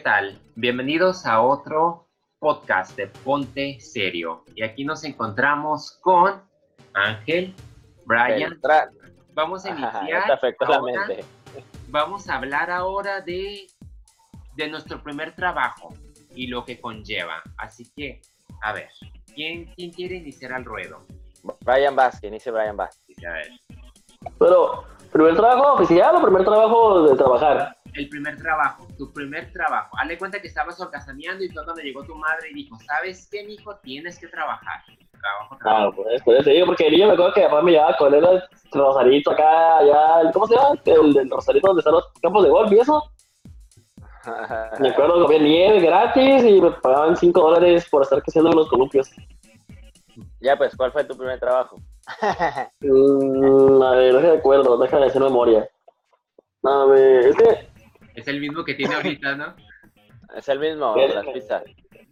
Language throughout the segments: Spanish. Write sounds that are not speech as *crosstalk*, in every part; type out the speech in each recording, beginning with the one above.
¿Qué tal? Bienvenidos a otro podcast de Ponte Serio. Y aquí nos encontramos con Ángel, Brian. Vamos a iniciar. ahora, vamos a hablar ahora de, de nuestro primer trabajo y lo que conlleva. Así que, a ver, ¿quién, quién quiere iniciar al ruedo? Brian Bass, que inicie Brian Bass. A ver. Pero, ¿primer trabajo oficial o primer trabajo de trabajar? El primer trabajo, tu primer trabajo. Hazle cuenta que estabas orgasmeando y fue cuando llegó tu madre y dijo, ¿sabes qué, hijo? Tienes que trabajar. Trabajo, trabajo. Ah, pues, pues sí, porque el niño me acuerdo que papá me llevaba con él al Rosarito acá, allá, ¿cómo se llama? El del Rosarito donde están los campos de golf y eso. *laughs* me acuerdo que había nieve gratis y me pagaban 5 dólares por estar creciendo los columpios. Ya, pues, ¿cuál fue tu primer trabajo? mm, a ver, no me acuerdo, déjame hacer memoria. No, me... es que... Es el mismo que tiene ahorita, ¿no? *laughs* Es el mismo, las pizzas.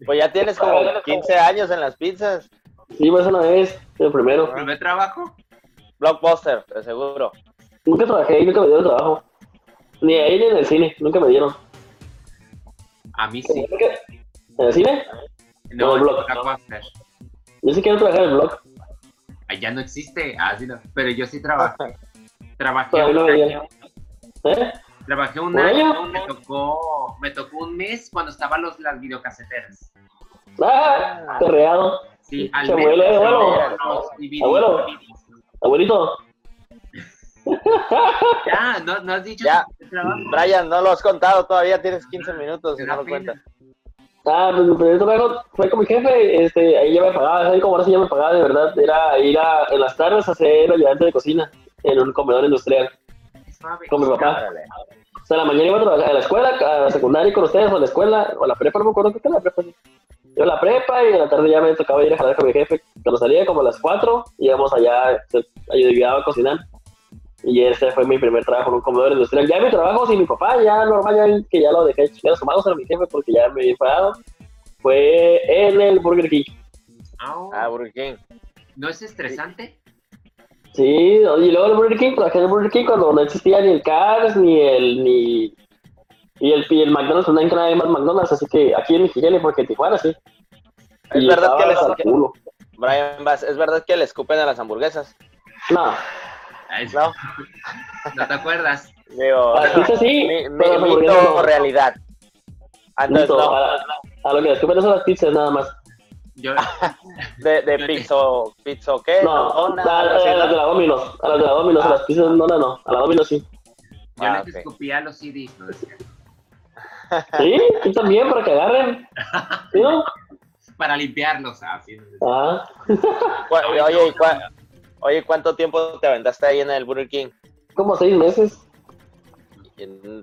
Pues ya tienes como 15 años en las pizzas. Sí, pues una vez, el primero. ¿El primer trabajo? Blockbuster, de seguro. Nunca trabajé ahí, nunca me dieron trabajo. Ni ahí ni en el cine, nunca me dieron. A mí sí. ¿En el cine? No, el Blockbuster. Yo sí quiero trabajar en el blog. Allá no existe, ah, no. pero yo sí trabajé. Trabajé un año. ¿Eh? Trabajé un año, me tocó, me tocó un mes cuando estaban los, las videocaseteras. ¡Ah! Terreado. Sí, al abuelo, abuelo. Abuelito. *laughs* ya, no, no has dicho. Ya, Brian, no lo has contado todavía, tienes 15 minutos y no lo cuentas. Ah, pues mi primer trabajo fue con mi jefe, este, ahí ya me pagaba, ahí como ahora sí ya me pagaba de verdad, era ir a, en las tardes a hacer ayudante de cocina en un comedor industrial con mi papá. Sea, la mañana iba a trabajar a la escuela, a la secundaria con ustedes, o a la escuela, o a la prepa, no me acuerdo qué era la prepa. Yo a la prepa y en la tarde ya me tocaba ir a jalar con mi jefe. Cuando salía como a las 4, íbamos allá, ayudaba a cocinar. Y este fue mi primer trabajo en un comedor industrial. Ya mi trabajo sin mi papá, ya normal, ya que ya lo dejé ya los tomados a mi jefe porque ya me había pagado, fue en el Burger King. Ah, Burger King. ¿No es estresante? Sí, y luego el Burger King, trabajé en el Burger King cuando no existía ni el Cars, ni el, ni, y el, y el McDonald's, no hay nada más McDonald's, así que aquí en Mexicali, porque en Tijuana sí. Es verdad que les, Brian ¿es verdad que le escupen a las hamburguesas? No. No. ¿No te acuerdas? Digo, sí, mi, mito realidad. Antes, no. a, a, lo que le escupen son las pizzas nada más. Yo... *laughs* de, de pizzo, pizzo, ¿qué? No, a, las de la Domino's, a las de la Domino's, a las pizzas no, no, no, a la Domino's sí. Yo ah, les escupía los CDs, ¿no? Sí, tú también, para que agarren. ¿Sí, no? Para limpiarlos, ¿ah? Ah. Oye, oye, ¿cuánto tiempo te aventaste ahí en el Burger King? Como seis meses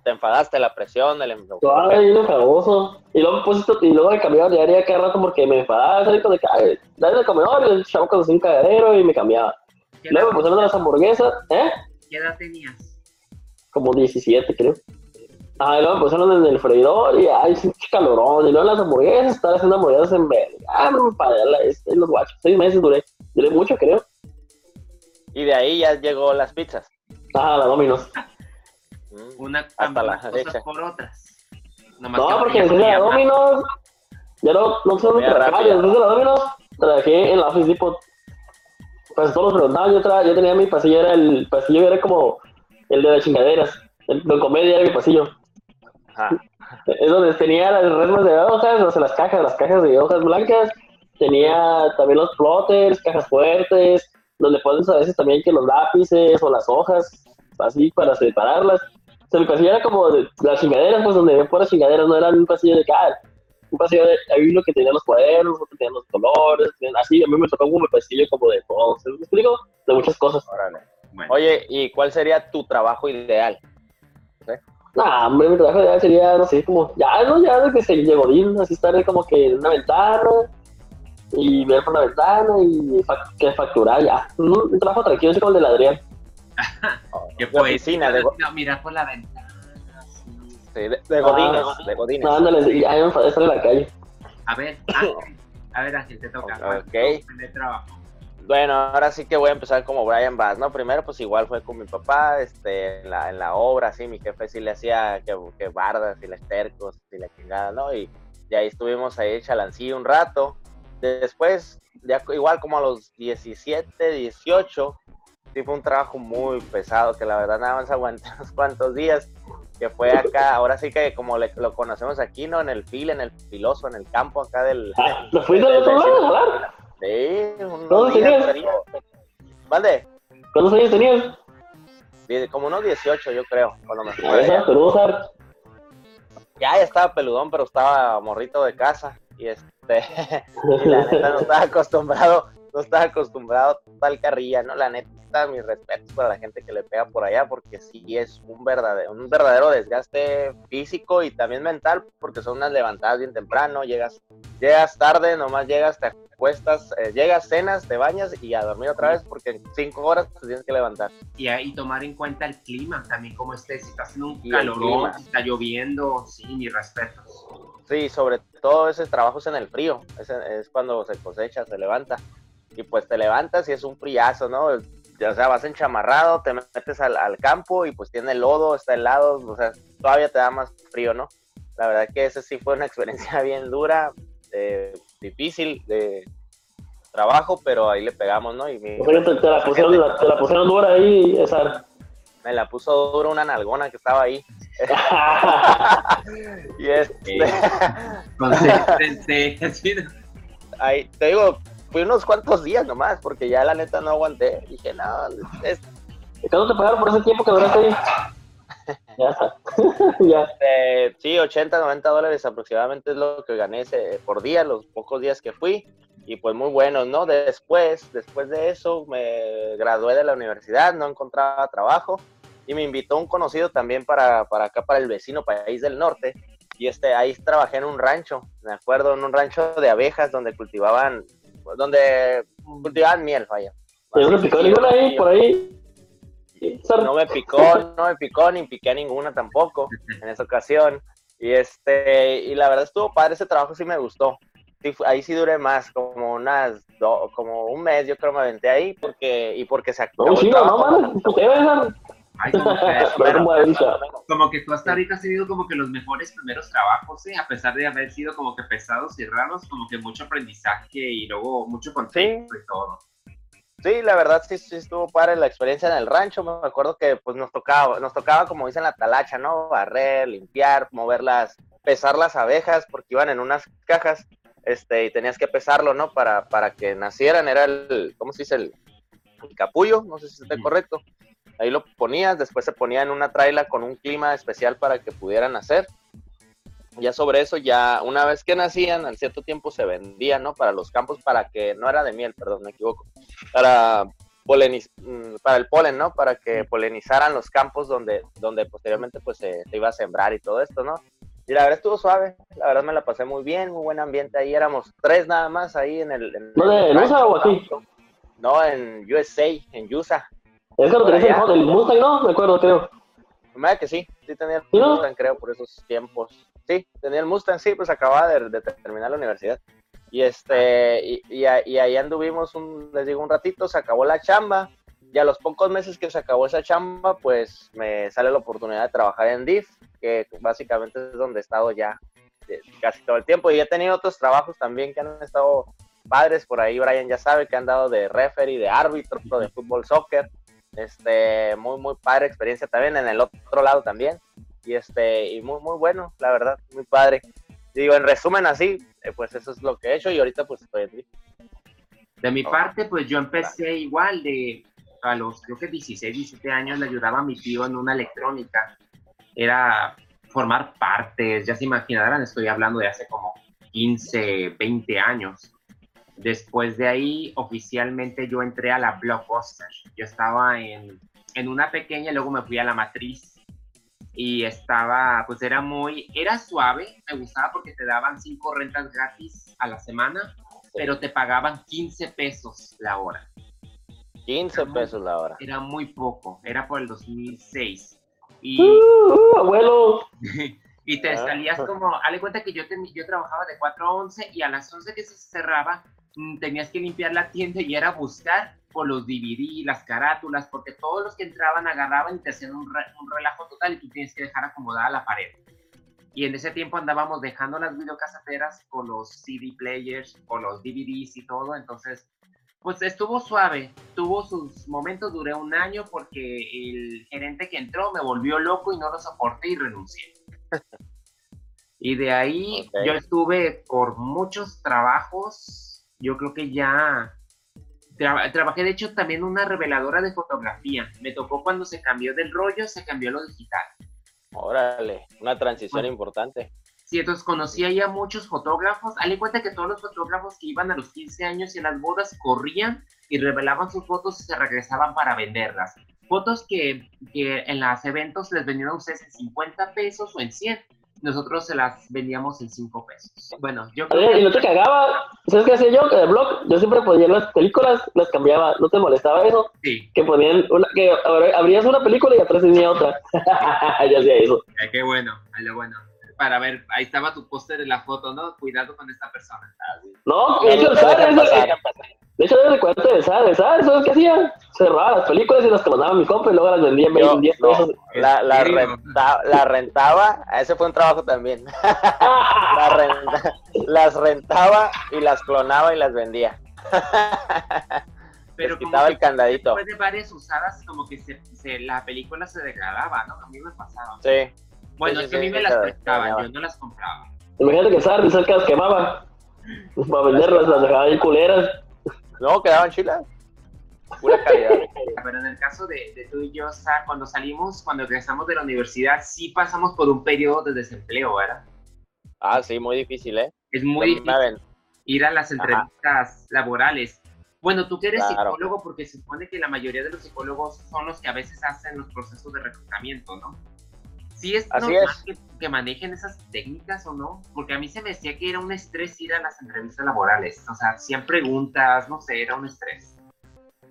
te enfadaste la presión, el Ay, lo famoso. Y luego pues y luego de cambiar de área cada rato porque me enfadaba, salí con de ay, dale el comedor y el chavo con un cagadero y me cambiaba. Luego me pusieron las hamburguesas, ¿eh? ¿Qué edad tenías? Como 17, creo. Ah, y luego me pusieron en el freidor y ay, sí, calorón. Y luego las hamburguesas, estaba haciendo hamburguesas en verde. Ah, no me padre, en los guachos. Seis meses duré. Duré mucho, creo. Y de ahí ya llegó las pizzas. Ah, la Domino's. *laughs* Una hasta las cosas por otras. no, porque después de la Domino's, ya no, no sé dónde trabajaba, después de la Domino's, trabajé en la Office Depot. Pues todos los preguntaban, yo, tra yo tenía mi pasillo, era el pasillo era como el de las chingaderas, el de comedia era mi pasillo. Es donde tenía las resmas de hojas, o sea, las cajas, las cajas de hojas blancas, tenía también los plotters, cajas fuertes, donde pones a veces también que los lápices o las hojas, así para separarlas. O sea, mi pasillo era como de las chingaderas, pues donde había puras chingaderas, no era un pasillo de cara. Un pasillo de, había uno que tenía los cuadernos, otro que tenía los colores, así, a mí me tocó como un pasillo como de todo, ¿me explico? De muchas cosas. Oye, ¿y cuál sería tu trabajo ideal? No, hombre, mi trabajo ideal sería, no sé, como, ya, no, ya, de que se llegó bien, así estar como que en una ventana, y ver por la ventana y que facturar ya. Un, trabajo tranquilo, así como el de Adrián. *laughs* que fue oficina de no, mira por la ventana. Sí, de, de Godines, ah, de Godines. No, ándale, ya me enfadé estar en la calle. A ver, Ángel, *laughs* a ver, Ángel, te toca. Ok. Trabajo. bueno, ahora sí que voy a empezar como Brian Bass, ¿no? Primero, pues igual fue con mi papá, este, en la, en la obra, sí, mi jefe sí le hacía que, que bardas y les tercos y la chingada, ¿no? Y, y ahí estuvimos ahí chalancillo un rato. Después, ya igual como a los 17, 18, sí fue un trabajo muy pesado, que la verdad nada más aguanté *laughs* unos cuantos días, que fue acá, ahora sí que como lo conocemos aquí, ¿no? En el fil, en el filoso, en el campo acá del... Ah, ¿Lo fuiste al otro lado, Sí, ¿Cuántos tenías? ¿Vale? ¿Cuántos años tenías? Como unos 18, yo creo, cuando me. Ya, ya estaba peludón, pero estaba morrito de casa. Y este, *laughs* y la neta no estaba acostumbrado no estaba acostumbrado a tal carrilla, ¿no? La neta, mis respetos para la gente que le pega por allá, porque sí es un verdadero, un verdadero desgaste físico y también mental, porque son unas levantadas bien temprano, llegas, llegas tarde, nomás llegas, te acuestas, eh, llegas, cenas, te bañas y a dormir otra vez, porque en cinco horas te tienes que levantar. Y ahí tomar en cuenta el clima también, como esté, si está haciendo un calor, si está lloviendo, sí, mis respetos. Sí, sobre todo ese trabajo es en el frío, es, es cuando se cosecha, se levanta y pues te levantas y es un friazo, ¿no? O sea, vas enchamarrado, te metes al, campo y pues tiene lodo, está helado, o sea, todavía te da más frío, ¿no? La verdad que esa sí fue una *laughs* experiencia bien dura, eh, difícil de trabajo, pero ahí le pegamos, ¿no? Y te, la pusieron, dura ahí, esa. Me la puso dura una nalgona que estaba ahí. *laughs* *laughs* y este... ahí, te digo, fui unos cuantos días nomás, porque ya la neta no aguanté. Dije, no, es... ¿Cuánto te pagaron por ese tiempo que duraste ahí? *laughs* ya está. *laughs* ya. Eh, sí, 80, 90 dólares aproximadamente es lo que gané ese, por día, los pocos días que fui. Y pues muy buenos, ¿no? Después, después de eso, me gradué de la universidad, no encontraba trabajo. Y me invitó un conocido también para, para acá, para el vecino país del norte. Y este, ahí trabajé en un rancho, me acuerdo, en un rancho de abejas donde cultivaban donde cultivaban miel, vaya. ¿No me picó ninguna ahí, por ahí? No me picó, no me picó, ni piqué ninguna tampoco *laughs* en esa ocasión. Y este, y la verdad estuvo padre, ese trabajo sí me gustó. ahí sí duré más, como unas, como un mes yo creo me aventé ahí, porque, y porque se acabó no, sí, no, no, como, que, tú hasta ahorita has tenido como que los mejores primeros trabajos, ¿eh? a pesar de haber sido como que pesados y raros, como que mucho aprendizaje y luego mucho contexto y todo. Sí, la verdad sí, sí estuvo padre la experiencia en el rancho. Me acuerdo que pues nos tocaba, nos tocaba como dicen la talacha, ¿no? Barrer, limpiar, moverlas, pesar las abejas porque iban en unas cajas, este, y tenías que pesarlo, ¿no? Para, para que nacieran, era el, ¿cómo se dice? El, capullo, no sé si está correcto ahí lo ponías, después se ponía en una traila con un clima especial para que pudieran nacer. Ya sobre eso, ya una vez que nacían, al cierto tiempo se vendían, ¿no? Para los campos, para que, no era de miel, perdón, me equivoco, para, poleniz, mm, para el polen, ¿no? Para que polenizaran los campos donde, donde posteriormente pues se, iba a sembrar y todo esto, ¿no? Y la verdad estuvo suave, la verdad me la pasé muy bien, muy buen ambiente ahí, éramos tres nada más ahí en el... En ¿No USA o aquí? No, en USA, en USA. Es que lo tenés el, el Mustang, ¿no? Me acuerdo, creo. Me que sí, sí tenía el Mustang, creo, por esos tiempos. Sí, tenía el Mustang, sí, pues acababa de, terminar la universidad. Y este, y, y, ahí anduvimos, un, les digo, un ratito, se acabó la chamba. Y a los pocos meses que se acabó esa chamba, pues me sale la oportunidad de trabajar en DIF, que básicamente es donde he estado ya eh, casi todo el tiempo. Y he tenido otros trabajos también que han estado padres. Por ahí Brian ya sabe que han dado de referee, de árbitro, de fútbol, soccer. Este, muy, muy padre experiencia también en el otro lado también. Y este, y muy, muy bueno, la verdad, muy padre. Digo, en resumen así, eh, pues eso es lo que he hecho y ahorita pues estoy en De mi parte, pues yo empecé igual de, a los creo que 16, 17 años le ayudaba a mi tío en una electrónica. Era formar partes, ya se imaginarán, estoy hablando de hace como 15, 20 años. Después de ahí, oficialmente yo entré a la Blockbuster. Yo estaba en, en una pequeña, luego me fui a la matriz y estaba, pues era muy, era suave, me gustaba porque te daban cinco rentas gratis a la semana, pero te pagaban 15 pesos la hora. 15 pesos la hora. Era muy poco, era por el 2006. Y, uh, uh, abuelo. *laughs* y te ah. salías como, dale cuenta que yo, yo trabajaba de 4 a 11 y a las 11 que se cerraba, tenías que limpiar la tienda y era buscar por los DVD, las carátulas, porque todos los que entraban agarraban y te hacían un, un relajo total y tú tienes que dejar acomodada la pared. Y en ese tiempo andábamos dejando las videocaseteras con los CD players, con los DVDs y todo, entonces pues estuvo suave, tuvo sus momentos, duré un año porque el gerente que entró me volvió loco y no lo soporté y renuncié. *laughs* y de ahí yo estuve por muchos trabajos, yo creo que ya trabajé de hecho también una reveladora de fotografía, me tocó cuando se cambió del rollo, se cambió a lo digital. Órale, una transición importante. Sí, entonces conocía ya muchos fotógrafos. Hale cuenta que todos los fotógrafos que iban a los 15 años y en las bodas corrían y revelaban sus fotos y se regresaban para venderlas. Fotos que, que en los eventos les vendían a ustedes en 50 pesos o en 100 nosotros se las vendíamos en 5 pesos. Bueno, yo creo Y no te cagaba, ¿sabes qué hacía yo? En el blog, yo siempre ponía las películas, las cambiaba, ¿no te molestaba eso? Sí. Que ponían una, que abrías una película y atrás tenía otra. *laughs* ya hacía eso. Ay, qué bueno, ay, lo bueno para ver, ahí estaba tu póster de la foto, ¿no? Cuidado con esta persona. No, de hecho, ¿sabes? De hecho, desde cuánto de ¿sabes? ¿Sabes qué hacía? Cerraba las películas y las que mandaba mi compa y luego las vendía en 10 pesos. la, la, renta, la rentaba, ese fue un trabajo también. *laughs* la renta, las rentaba y las clonaba y las vendía. Pero quitaba el candadito. Después de varias usadas, como que se, se, la película se degradaba, ¿no? A mí me pasaba. Sí. Bueno, es que a mí me las prestaban, yo no las compraba. Imagínate que Sar, que las quemaba. Para venderlas, las dejaba ahí culeras. No, quedaban chilas. Pura calidad. *laughs* Pero en el caso de, de tú y yo, Sar, cuando salimos, cuando regresamos de la universidad, sí pasamos por un periodo de desempleo, ¿verdad? Ah, sí, muy difícil, ¿eh? Es muy difícil ir a las entrevistas laborales. Bueno, tú que eres psicólogo, porque se supone que la mayoría de los psicólogos son los que a veces hacen los procesos de reclutamiento, ¿no? ¿Sí es normal Que, manejen esas técnicas o no? Porque a mí se me decía que era un estrés ir a las entrevistas laborales. O sea, hacían preguntas, no sé, era un estrés.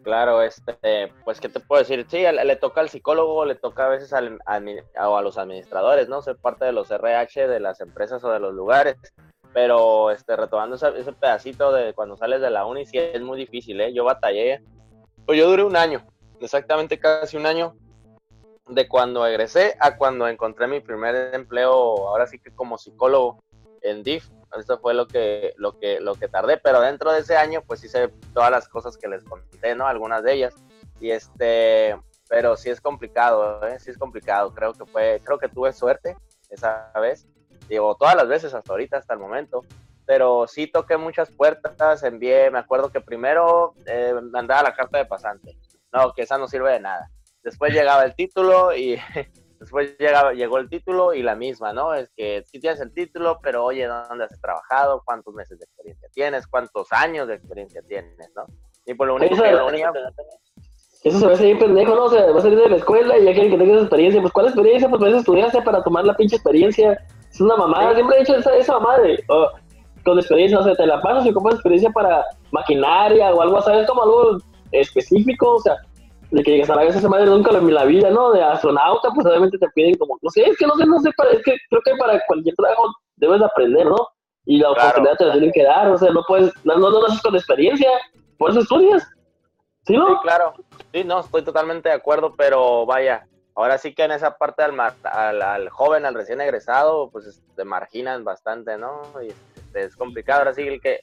Claro, este, pues, ¿qué te puedo decir? Sí, le, toca al psicólogo, le toca a veces al, o a los administradores, ¿no? Ser parte de los RH de las empresas o de los lugares. Pero, este, retomando ese, ese pedacito de cuando sales de la uni, sí es muy difícil, ¿eh? Yo batallé, pues yo duré un año, exactamente casi un año, de cuando egresé a cuando encontré mi primer empleo, ahora sí que como psicólogo en DIF. Esto fue lo que, lo que, lo que tardé, pero dentro de ese año, pues hice todas las cosas que les conté, ¿no? Algunas de ellas. Y este, pero sí es complicado, ¿eh? Sí es complicado. Creo que fue, creo que tuve suerte esa vez. Digo, todas las veces hasta ahorita, hasta el momento. Pero sí toqué muchas puertas, envié, me acuerdo que primero eh, mandaba la carta de pasante. No, que esa no sirve de nada después llegaba el título y *laughs* después llegaba, llegó el título y la misma, ¿no? Es que sí tienes el título, pero oye, ¿dónde has trabajado? ¿Cuántos meses de experiencia tienes? ¿Cuántos años de experiencia tienes, no? Y por lo único que lo Eso se ve así pendejo, ¿no? O sea, vas a salir de la escuela y ya quieren que tengas experiencia. Pues, ¿cuál experiencia? Pues, vas a estudiarse para tomar la pinche experiencia. Es una mamada. Siempre he dicho esa, esa mamada de, oh, con experiencia, o sea, te la pasas y compras experiencia para maquinaria o algo, ¿sabes? Como algo específico, o sea, de que llegas a la vez esa madre nunca en la vida, ¿no? De astronauta, pues obviamente te piden como, no sé, es que no sé, no sé, es que creo que para cualquier trabajo debes de aprender, ¿no? Y la oportunidad te la tienen que dar, o sea, no puedes, no, no, no haces con experiencia, por eso estudias. ¿Sí, no? Sí, claro. Sí, no, estoy totalmente de acuerdo, pero vaya, ahora sí que en esa parte al, al, al joven, al recién egresado, pues te marginan bastante, ¿no? Y este, es complicado. Ahora sí el que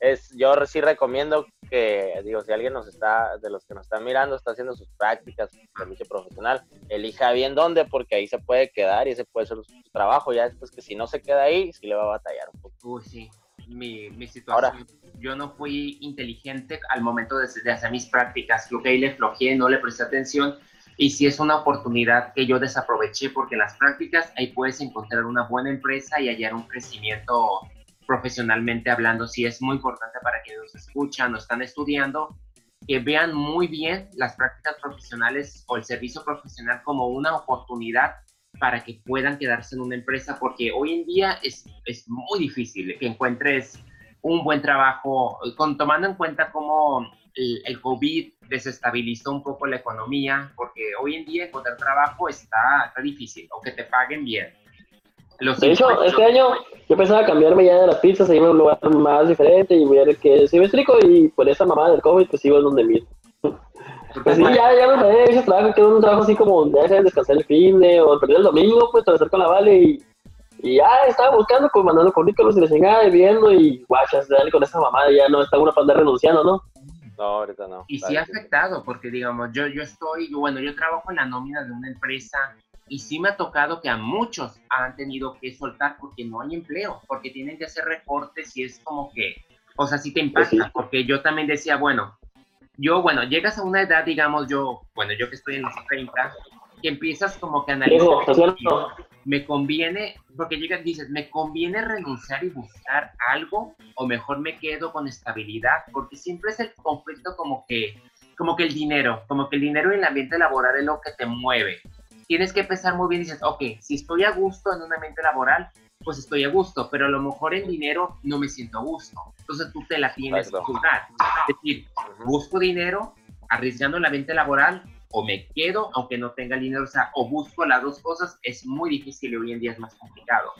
es, yo sí recomiendo que, digo, si alguien nos está, de los que nos están mirando, está haciendo sus prácticas, su servicio profesional, elija bien dónde, porque ahí se puede quedar y ese puede ser su trabajo. Ya después que si no se queda ahí, sí le va a batallar un poco. Uy, sí. Mi, mi situación, yo no fui inteligente al momento de, de, hacer mis prácticas, creo que ahí le flojeé, no le presté atención y sí es una oportunidad que yo desaproveché porque en las prácticas ahí puedes encontrar una buena empresa y hallar un crecimiento profesionalmente hablando, sí es muy importante para quienes nos escuchan o están estudiando, que vean muy bien las prácticas profesionales o el servicio profesional como una oportunidad para que puedan quedarse en una empresa, porque hoy en día es, es muy difícil que encuentres un buen trabajo, con, tomando en cuenta cómo el, el, COVID desestabilizó un poco la economía, porque hoy en día encontrar trabajo está, está difícil, o que te paguen bien. Los de hecho, este año, yo pensaba cambiarme ya de las pizzas, irme a un lugar más diferente y ver que si me explico y por esa mamá del COVID pues iba donde mismo. Pues sí, ya, ya me paré ese trabajo, que un trabajo así como ya sea descansar el fin de o perder el domingo, pues estar con la Vale y, y ya estaba buscando, pues mandando currículos y le chingaba y viendo y guachas, dale con esa mamá, ya no está una panda renunciando, ¿no? No, ahorita no. Y sí ha afectado, porque digamos, yo, yo estoy, bueno, yo trabajo en la nómina de una empresa y sí me ha tocado que a muchos han tenido que soltar porque no hay empleo, porque tienen que hacer recortes y es como que, o sea, sí te impacta, porque yo también decía, bueno, yo, bueno, llegas a una edad, digamos, yo, bueno, yo que estoy en los 30, que empiezas como que a analizar, me conviene, porque llegas, dices, me conviene renunciar y buscar algo, o mejor me quedo con estabilidad, porque siempre es el conflicto como que, como que el dinero, como que el dinero y el ambiente laboral es lo que te mueve. Tienes que pensar muy bien y dices, ok, si estoy a gusto en un ambiente laboral, pues estoy a gusto, pero a lo mejor en dinero no me siento a gusto. Entonces tú te la tienes que jugar. Es decir, busco dinero, arriesgando la mente laboral, o me quedo aunque no tenga dinero, o sea, o busco las dos cosas, es muy difícil y hoy en día es más complicado.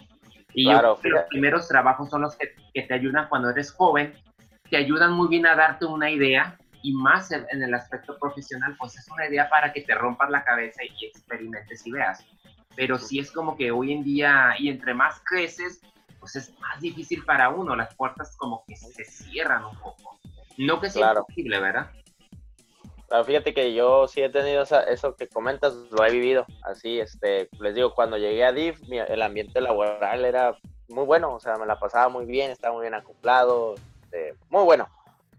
Y yo creo que los primeros trabajos son los que, que, te ayudan cuando eres joven, te ayudan muy bien a darte una idea y más en, el aspecto profesional, pues es una idea para que te rompas la cabeza y experimentes y veas pero sí es como que hoy en día, y entre más creces, pues es más difícil para uno, las puertas como que se cierran un poco. No que sea imposible, ¿verdad? Claro, fíjate que yo sí he tenido eso que comentas, lo he vivido. Así, este, les digo, cuando llegué a DIF, el ambiente laboral era muy bueno, o sea, me la pasaba muy bien, estaba muy bien acoplado, este, muy bueno.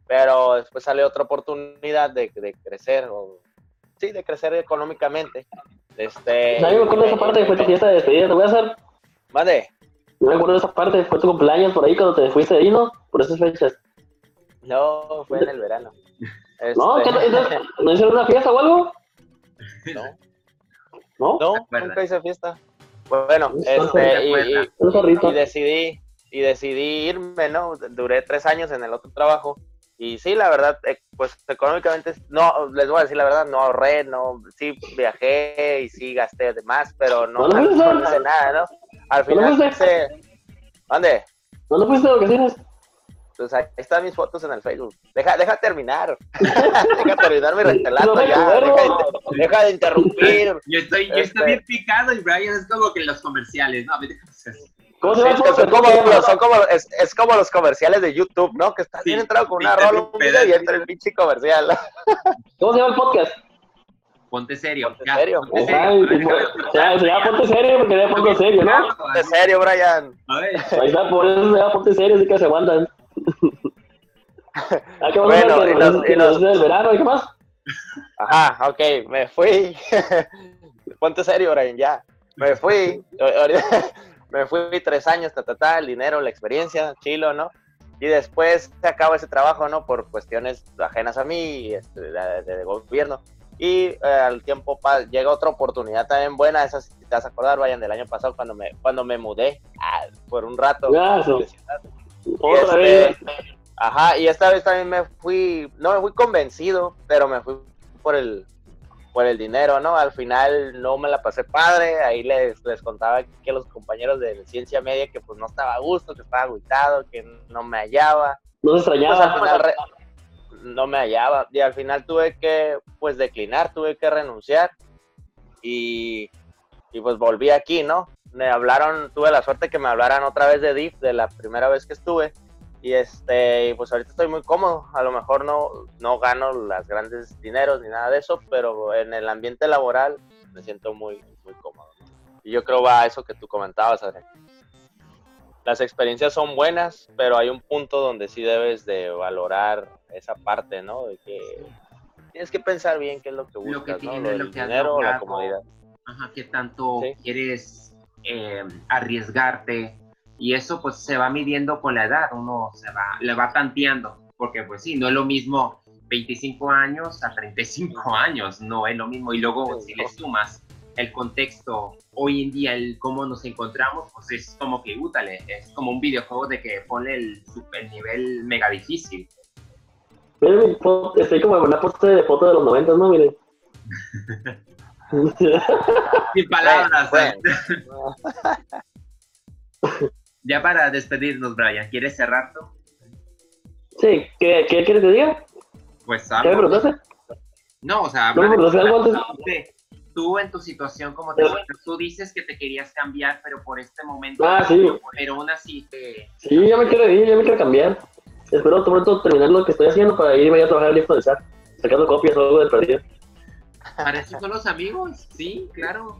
Pero después sale otra oportunidad de, de crecer, o sí, de crecer económicamente. Este. No, me acuerdo de esa parte, fue tu fiesta de despedida, te voy a hacer. Vale. No me acuerdo de esa parte, fue tu cumpleaños por ahí cuando te fuiste ahí, ¿no? Por esas fechas. No, fue en el verano. No, este... ¿no hicieron *laughs* una fiesta o algo? No. ¿No? No, nunca hice fiesta. Bueno, este, y, y, y, decidí, y decidí irme, ¿no? Duré tres años en el otro trabajo y sí, la verdad, eh, pues económicamente, no, les voy a decir la verdad, no ahorré, no, sí viajé y sí gasté de más, pero no, no, hice nada, ¿no? Al final, hice... ¿dónde? ¿Dónde fuiste de vacaciones? Pues ahí están mis fotos en el Facebook. Deja, deja terminar. *laughs* deja terminar mi relato ya. Deja de, deja de, interrumpir. *laughs* Yo estoy, yo estoy bien este picado y Brian es como que los comerciales, ¿no? A ver, ¿Cómo se llama? son, como, son como, es, es, como los comerciales de YouTube, ¿no? Que estás bien entrado con una rola un video y entra el pinche comercial. *laughs* ¿Cómo se llama el podcast? Ponte serio. Ponte serio. Ponte serio. se llama Ponte serio porque se Ponte serio, ¿no? Ponte serio, Brian. A ver. Ahí está, por eso se llama Ponte serio, así que se aguantan. *laughs* Ah, bueno, y los, y los... del verano, ¿y qué más? Ajá, ok, me fui. *laughs* Ponte serio, Brian, ya. Me fui me fui tres años, ta, ta, ta, el dinero, la experiencia, chilo, ¿no? Y después se acaba ese trabajo, ¿no? Por cuestiones ajenas a mí, este, de, gobierno. Y eh, al tiempo llega otra oportunidad también buena, esa si te vas a acordar, vayan del año pasado cuando me, cuando me mudé ah, por un rato. Otra este, Ajá, y esta vez también me fui, no me fui convencido, pero me fui por el, por el dinero, ¿no? Al final no me la pasé padre, ahí les, les contaba que los compañeros de ciencia media que pues no estaba a gusto, que estaba agüitado, que no me hallaba. No se extrañaba. Pues, no me hallaba y al final tuve que pues declinar, tuve que renunciar y, y pues volví aquí, ¿no? Me hablaron, tuve la suerte que me hablaran otra vez de DIF de la primera vez que estuve y este, pues ahorita estoy muy cómodo. A lo mejor no, no gano las grandes dineros ni nada de eso, pero en el ambiente laboral me siento muy, muy cómodo. Y yo creo va a eso que tú comentabas, Adrián. Las experiencias son buenas, pero hay un punto donde sí debes de valorar esa parte, ¿no? De que tienes que pensar bien qué es lo que buscas, ¿no? Lo, el dinero o la comodidad. Ajá, qué tanto quieres eh, arriesgarte y eso pues se va midiendo con la edad, uno se va, le va tanteando, porque pues sí, no es lo mismo 25 años a 35 años, no es lo mismo. Y luego si le sumas el contexto hoy en día, el cómo nos encontramos, pues es como que útale, es como un videojuego de que pone el super nivel mega difícil. Estoy como en una poste de foto de los 90, ¿no? Miren. *laughs* Sin palabras. *laughs* Ya para despedirnos, Brian, ¿quieres cerrar tú? Sí, ¿qué, qué quieres que diga? Pues ¿Qué me preguntaste? No, o sea, ¿No algo antes? tú en tu situación como te tú dices que te querías cambiar, pero por este momento, ah, sí. pero aún así te... Sí, ya me quiero ir, ya me quiero cambiar. Espero pronto terminar lo que estoy haciendo para irme a trabajar el de SAT, sacando copias o algo del perdido. Para eso son los amigos, sí, claro.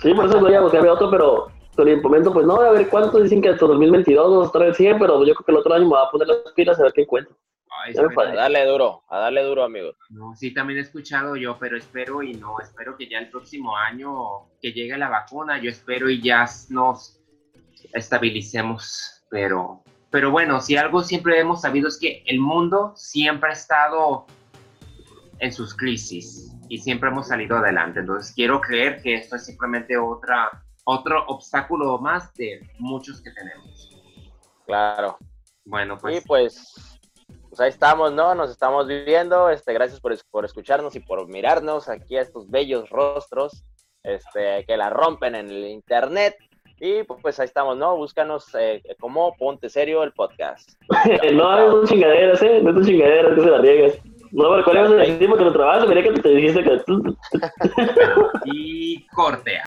Sí, por eso voy a buscarme otro, pero por el momento, pues no, a ver cuánto dicen que hasta 2022 vamos a estar el 100, pero yo creo que el otro año me voy a poner las pilas a ver qué encuentro a darle duro, a darle duro, amigos. No, sí, también he escuchado yo, pero espero y no, espero que ya el próximo año que llegue la vacuna, yo espero y ya nos estabilicemos, pero, pero bueno, si algo siempre hemos sabido es que el mundo siempre ha estado en sus crisis y siempre hemos salido adelante, entonces quiero creer que esto es simplemente otra, otro obstáculo más de muchos que tenemos. Claro. Bueno, pues. Y pues pues ahí estamos, ¿no? Nos estamos viviendo. Este, gracias por, por escucharnos y por mirarnos aquí a estos bellos rostros este, que la rompen en el internet. Y pues ahí estamos, ¿no? Búscanos eh, como Ponte Serio el podcast. *laughs* no, es un chingadero, ¿eh? No es un chingadero, que se la riegas. No, pero ¿cuál es el que no trabajas? Mira que te dijiste que... *laughs* y cortea.